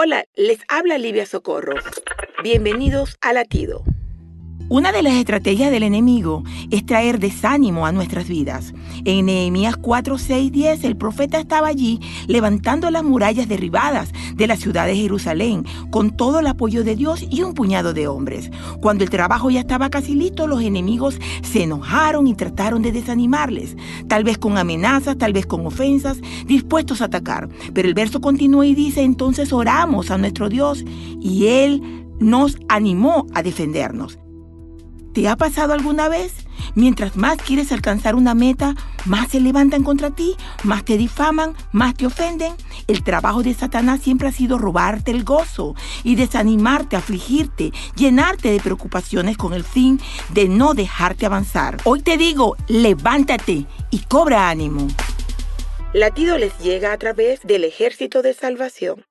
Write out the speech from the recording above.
Hola, les habla Livia Socorro. Bienvenidos a Latido. Una de las estrategias del enemigo es traer desánimo a nuestras vidas. En Nehemías 4, 6, 10, el profeta estaba allí levantando las murallas derribadas de la ciudad de Jerusalén con todo el apoyo de Dios y un puñado de hombres. Cuando el trabajo ya estaba casi listo, los enemigos se enojaron y trataron de desanimarles, tal vez con amenazas, tal vez con ofensas, dispuestos a atacar. Pero el verso continúa y dice, entonces oramos a nuestro Dios y Él nos animó a defendernos. ¿Te ha pasado alguna vez? Mientras más quieres alcanzar una meta, más se levantan contra ti, más te difaman, más te ofenden. El trabajo de Satanás siempre ha sido robarte el gozo y desanimarte, afligirte, llenarte de preocupaciones con el fin de no dejarte avanzar. Hoy te digo, levántate y cobra ánimo. Latido les llega a través del ejército de salvación.